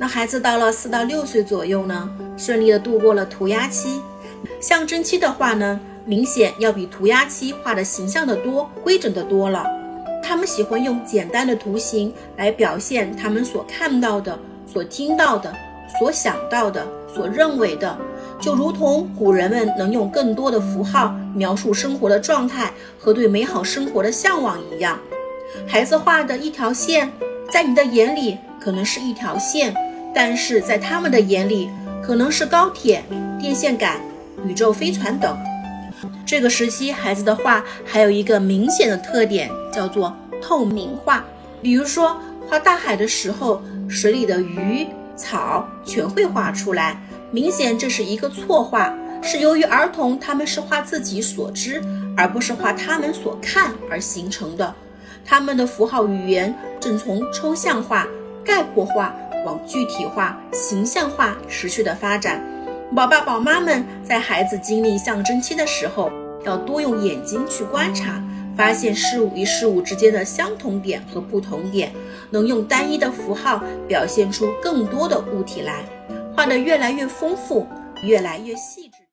那孩子到了四到六岁左右呢，顺利的度过了涂鸦期。象征期的话呢，明显要比涂鸦期画的形象的多，规整的多了。他们喜欢用简单的图形来表现他们所看到的、所听到的、所想到的、所认为的，就如同古人们能用更多的符号描述生活的状态和对美好生活的向往一样。孩子画的一条线，在你的眼里可能是一条线，但是在他们的眼里可能是高铁、电线杆、宇宙飞船等。这个时期孩子的画还有一个明显的特点，叫做透明画。比如说画大海的时候，水里的鱼、草全会画出来，明显这是一个错画，是由于儿童他们是画自己所知，而不是画他们所看而形成的。他们的符号语言正从抽象化、概括化往具体化、形象化持续的发展。宝爸宝妈们在孩子经历象征期的时候，要多用眼睛去观察，发现事物与事物之间的相同点和不同点，能用单一的符号表现出更多的物体来，画得越来越丰富，越来越细致。